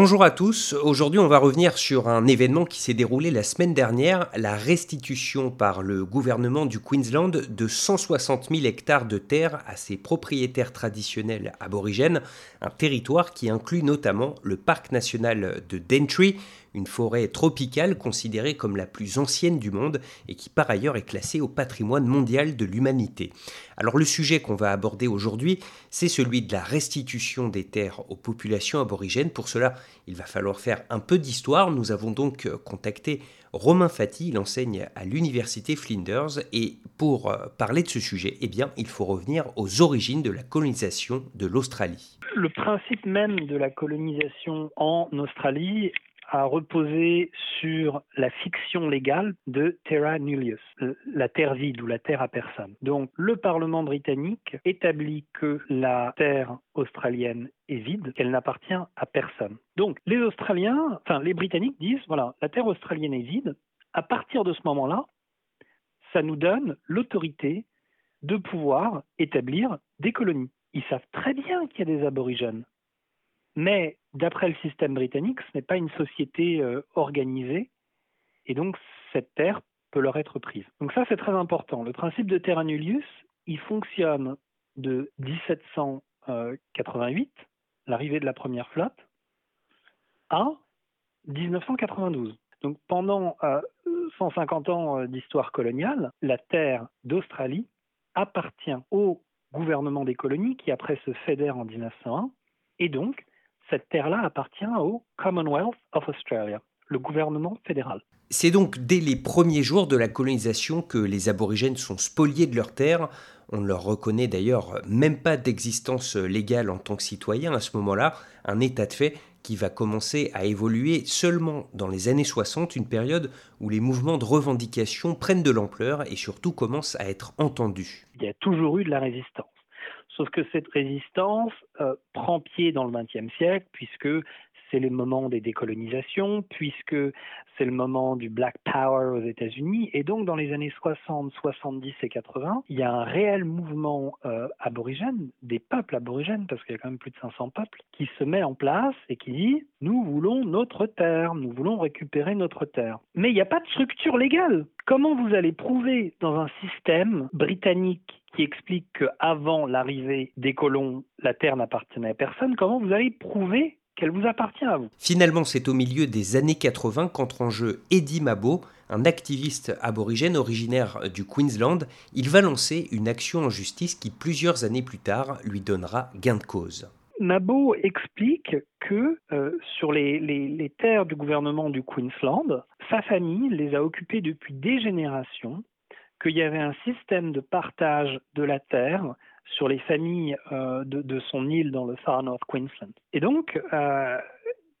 Bonjour à tous, aujourd'hui on va revenir sur un événement qui s'est déroulé la semaine dernière, la restitution par le gouvernement du Queensland de 160 000 hectares de terre à ses propriétaires traditionnels aborigènes, un territoire qui inclut notamment le parc national de Daintree, une forêt tropicale considérée comme la plus ancienne du monde et qui par ailleurs est classée au patrimoine mondial de l'humanité. Alors le sujet qu'on va aborder aujourd'hui, c'est celui de la restitution des terres aux populations aborigènes. Pour cela, il va falloir faire un peu d'histoire. Nous avons donc contacté Romain Fati, il enseigne à l'université Flinders et pour euh, parler de ce sujet, eh bien, il faut revenir aux origines de la colonisation de l'Australie. Le principe même de la colonisation en Australie a reposé sur la fiction légale de terra nullius, la terre vide ou la terre à personne. Donc le Parlement britannique établit que la terre australienne est vide, qu'elle n'appartient à personne. Donc les Australiens, enfin les Britanniques disent voilà, la terre australienne est vide. À partir de ce moment-là, ça nous donne l'autorité de pouvoir établir des colonies. Ils savent très bien qu'il y a des aborigènes. Mais d'après le système britannique, ce n'est pas une société euh, organisée, et donc cette terre peut leur être prise. Donc ça, c'est très important. Le principe de terra nullius, il fonctionne de 1788, l'arrivée de la première flotte, à 1992. Donc pendant 150 euh, ans euh, d'histoire coloniale, la terre d'Australie appartient au gouvernement des colonies qui après se fédère en 1901 et donc cette terre-là appartient au Commonwealth of Australia, le gouvernement fédéral. C'est donc dès les premiers jours de la colonisation que les aborigènes sont spoliés de leurs terres. On ne leur reconnaît d'ailleurs même pas d'existence légale en tant que citoyens à ce moment-là, un état de fait qui va commencer à évoluer seulement dans les années 60, une période où les mouvements de revendication prennent de l'ampleur et surtout commencent à être entendus. Il y a toujours eu de la résistance. Sauf que cette résistance euh, prend pied dans le XXe siècle, puisque c'est le moment des décolonisations, puisque c'est le moment du Black Power aux États-Unis. Et donc, dans les années 60, 70 et 80, il y a un réel mouvement euh, aborigène, des peuples aborigènes, parce qu'il y a quand même plus de 500 peuples, qui se met en place et qui dit Nous voulons notre terre, nous voulons récupérer notre terre. Mais il n'y a pas de structure légale. Comment vous allez prouver dans un système britannique qui explique qu'avant l'arrivée des colons, la terre n'appartenait à personne, comment vous allez prouver qu'elle vous appartient à vous. Finalement, c'est au milieu des années 80 qu'entre en jeu Eddie Mabo, un activiste aborigène originaire du Queensland. Il va lancer une action en justice qui, plusieurs années plus tard, lui donnera gain de cause. Mabo explique que euh, sur les, les, terres du gouvernement du Queensland, sa famille les a occupées depuis des générations, qu'il y avait un système de partage de la terre sur les familles euh, de, son île dans le Far North Queensland. Et donc, euh,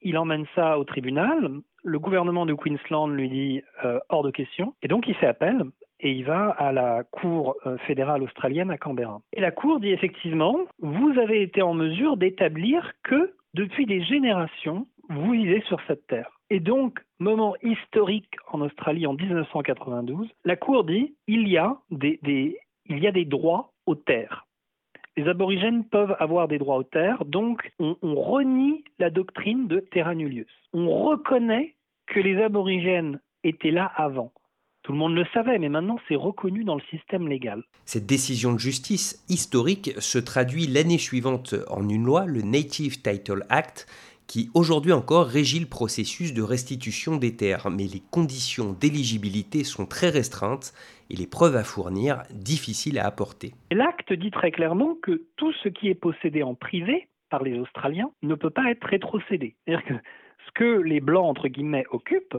il emmène ça au tribunal. Le gouvernement de Queensland lui dit euh, hors de question. Et donc, il fait appel et il va à la Cour fédérale australienne à Canberra. Et la Cour dit effectivement, vous avez été en mesure d'établir que depuis des générations, vous vivez sur cette terre. Et donc, moment historique en Australie en 1992, la Cour dit il y a des, il y a des droits aux terres les aborigènes peuvent avoir des droits aux terres, donc on, renie la doctrine de terra nullius. On reconnaît que les aborigènes étaient là avant. Tout le monde le savait, mais maintenant c'est reconnu dans le système légal. Cette décision de justice historique se traduit l'année suivante en une loi, le Native Title Act, qui aujourd'hui encore régit le processus de restitution des terres, mais les conditions d'éligibilité sont très restreintes et les preuves à fournir difficiles à apporter. L'acte dit très clairement que tout ce qui est possédé en privé par les Australiens ne peut pas être rétrocédé. C'est-à-dire que ce que les Blancs, entre guillemets, occupent,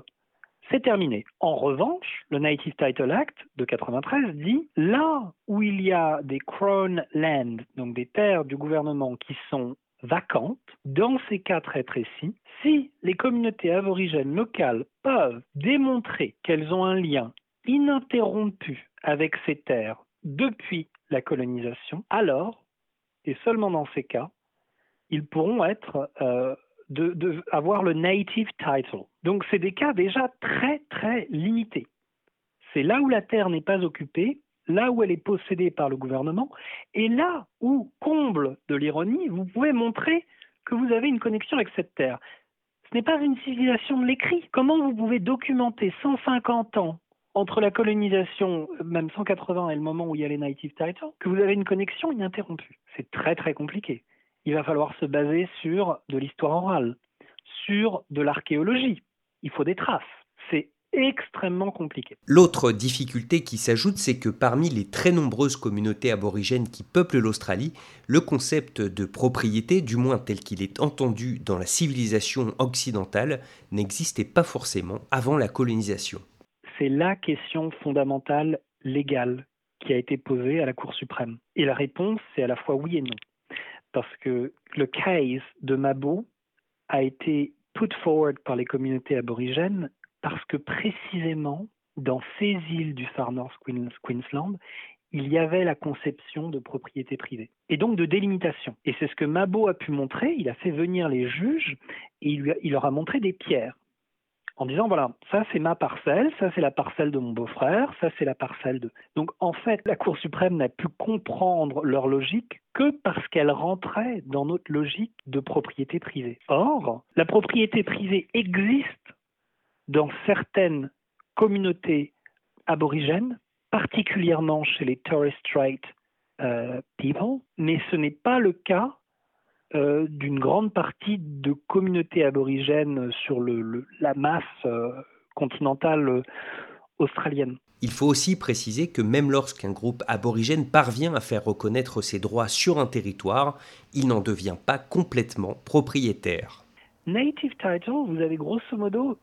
c'est terminé. En revanche, le Native Title Act de 93 dit là où il y a des Crown Land, donc des terres du gouvernement qui sont vacantes, dans ces cas très précis, si les communautés aborigènes locales peuvent démontrer qu'elles ont un lien ininterrompu avec ces terres depuis la colonisation, alors, et seulement dans ces cas, ils pourront euh, avoir le native title. Donc c'est des cas déjà très très limités. C'est là où la terre n'est pas occupée, là où elle est possédée par le gouvernement, et là où, comble de l'ironie, vous pouvez montrer que vous avez une connexion avec cette terre. Ce n'est pas une civilisation de l'écrit. Comment vous pouvez documenter 150 ans entre la colonisation, même 180 et le moment où il y a les native titles, que vous avez une connexion ininterrompue? C'est très très compliqué. Il va falloir se baser sur de l'histoire orale, sur de l'archéologie. Il faut des traces. C'est extrêmement compliqué. L'autre difficulté qui s'ajoute, c'est que parmi les très nombreuses communautés aborigènes qui peuplent l'Australie, le concept de propriété, du moins tel qu'il est entendu dans la civilisation occidentale, n'existait pas forcément avant la colonisation. C'est la question fondamentale légale qui a été posée à la Cour suprême. Et la réponse, c'est à la fois oui et non. Parce que le case de Mabo a été put forward par les communautés aborigènes parce que précisément dans ces îles du Far North Queensland, il y avait la conception de propriété privée et donc de délimitation. Et c'est ce que Mabo a pu montrer. Il a fait venir les juges et il, il leur a montré des pierres en disant voilà, ça c'est ma parcelle, ça c'est la parcelle de mon beau-frère, ça c'est la parcelle de. Donc en fait, la Cour suprême n'a pu comprendre leur logique que parce qu'elle rentrait dans notre logique de propriété privée. Or, la propriété privée existe dans certaines communautés aborigènes, particulièrement chez les Torres Strait euh, people, mais ce n'est pas le cas euh, d'une grande partie de communautés aborigènes sur le, la masse euh, continentale australienne. Il faut aussi préciser que même lorsqu'un groupe aborigène parvient à faire reconnaître ses droits sur un territoire, il n'en devient pas complètement propriétaire. Native Title, vous avez grosso modo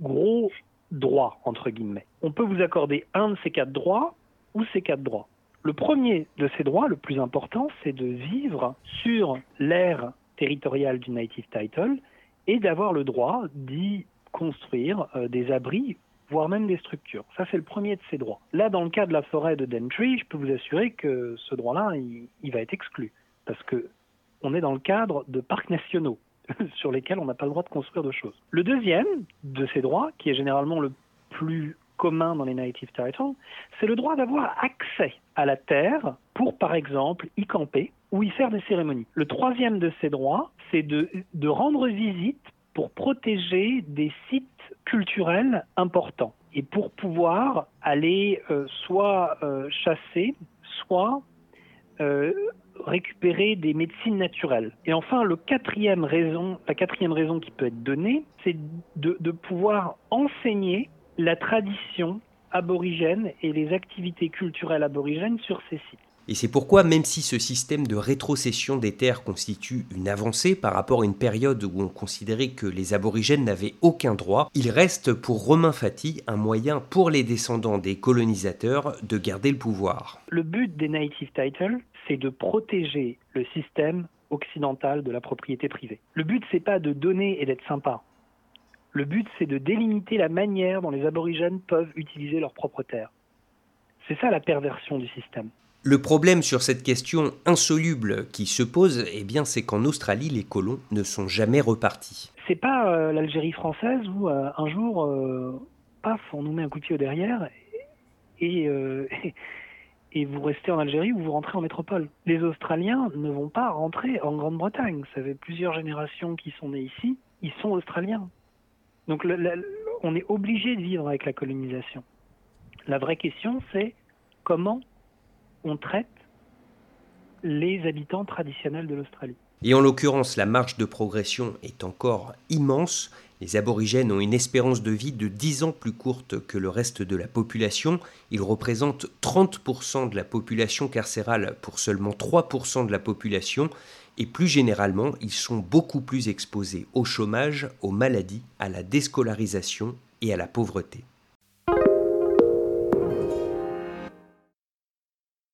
gros droits, entre guillemets. On peut vous accorder un de ces quatre droits ou ces quatre droits. Le premier de ces droits, le plus important, c'est de vivre sur l'aire territoriale du Native Title et d'avoir le droit d'y construire euh, des abris, voire même des structures. Ça, c'est le premier de ces droits. Là, dans le cas de la forêt de Dentry, je peux vous assurer que ce droit-là, il, il, va être exclu. Parce que on est dans le cadre de parcs nationaux. sur lesquels on n'a pas le droit de construire de choses. Le deuxième de ces droits, qui est généralement le plus commun dans les native titles, c'est le droit d'avoir accès à la terre pour, par exemple, y camper ou y faire des cérémonies. Le troisième de ces droits, c'est de, rendre visite pour protéger des sites culturels importants et pour pouvoir aller euh, soit euh, chasser, soit euh, récupérer des médecines naturelles. Et enfin, le quatrième raison, la quatrième raison qui peut être donnée, c'est de, de pouvoir enseigner la tradition aborigène et les activités culturelles aborigènes sur ces sites. Et c'est pourquoi, même si ce système de rétrocession des terres constitue une avancée par rapport à une période où on considérait que les aborigènes n'avaient aucun droit, il reste pour Romain Fati un moyen pour les descendants des colonisateurs de garder le pouvoir. Le but des Native Titles, c'est de protéger le système occidental de la propriété privée. Le but, c'est pas de donner et d'être sympa. Le but, c'est de délimiter la manière dont les aborigènes peuvent utiliser leurs propres terres. C'est ça la perversion du système. Le problème sur cette question insoluble qui se pose, eh bien, c'est qu'en Australie, les colons ne sont jamais repartis. C'est pas euh, l'Algérie française où euh, un jour, euh, paf, on nous met un coup de pied au derrière et, et vous restez en Algérie ou vous rentrez en métropole. Les Australiens ne vont pas rentrer en Grande-Bretagne. Ça fait plusieurs générations qui sont nées ici, ils sont australiens. Donc on est obligé de vivre avec la colonisation. La vraie question, c'est comment on traite les habitants traditionnels de l'Australie. Et en l'occurrence, la marge de progression est encore immense. Les aborigènes ont une espérance de vie de 10 ans plus courte que le reste de la population. Ils représentent 30% de la population carcérale pour seulement 3% de la population. Et plus généralement, ils sont beaucoup plus exposés au chômage, aux maladies, à la déscolarisation et à la pauvreté.